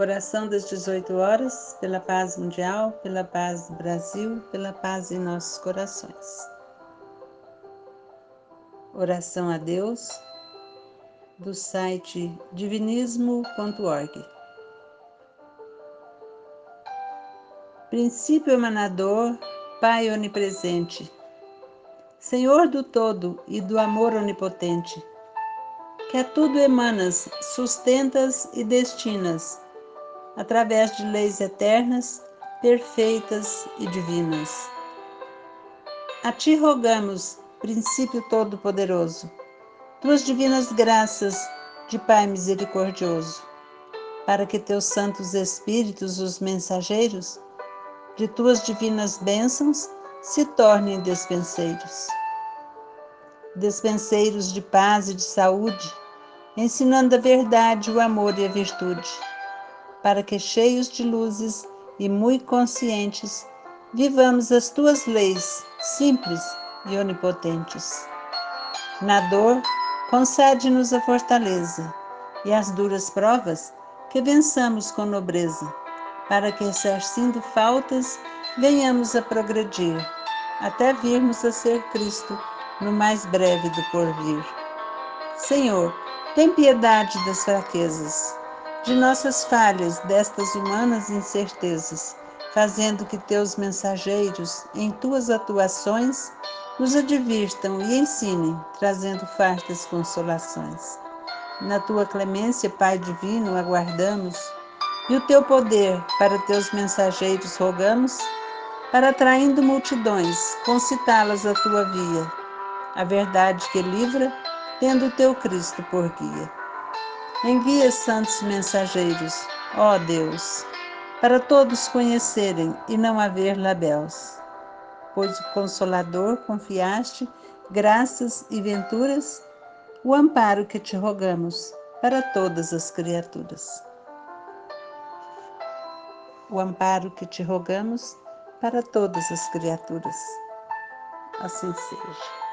Oração das 18 horas, pela paz mundial, pela paz do Brasil, pela paz em nossos corações. Oração a Deus, do site divinismo.org. Princípio emanador, Pai onipresente, Senhor do todo e do amor onipotente, que a tudo emanas, sustentas e destinas através de leis eternas, perfeitas e divinas. A ti rogamos, princípio todo-poderoso, tuas divinas graças de Pai misericordioso, para que teus santos espíritos, os mensageiros, de tuas divinas bênçãos, se tornem despenseiros. Despenseiros de paz e de saúde, ensinando a verdade, o amor e a virtude para que, cheios de luzes e muito conscientes, vivamos as tuas leis simples e onipotentes. Na dor, concede-nos a fortaleza e as duras provas que vençamos com nobreza, para que, exercendo faltas, venhamos a progredir, até virmos a ser Cristo no mais breve do porvir. Senhor, tem piedade das fraquezas de nossas falhas, destas humanas incertezas, fazendo que teus mensageiros, em tuas atuações, nos advirtam e ensinem, trazendo fartas consolações. Na tua clemência, Pai divino, aguardamos, e o teu poder para teus mensageiros rogamos, para atraindo multidões, concitá-las à tua via, a verdade que livra, tendo o teu Cristo por guia. Envia santos mensageiros, ó Deus, para todos conhecerem e não haver labéus. Pois o Consolador confiaste, graças e venturas, o amparo que te rogamos para todas as criaturas. O amparo que te rogamos para todas as criaturas. Assim seja.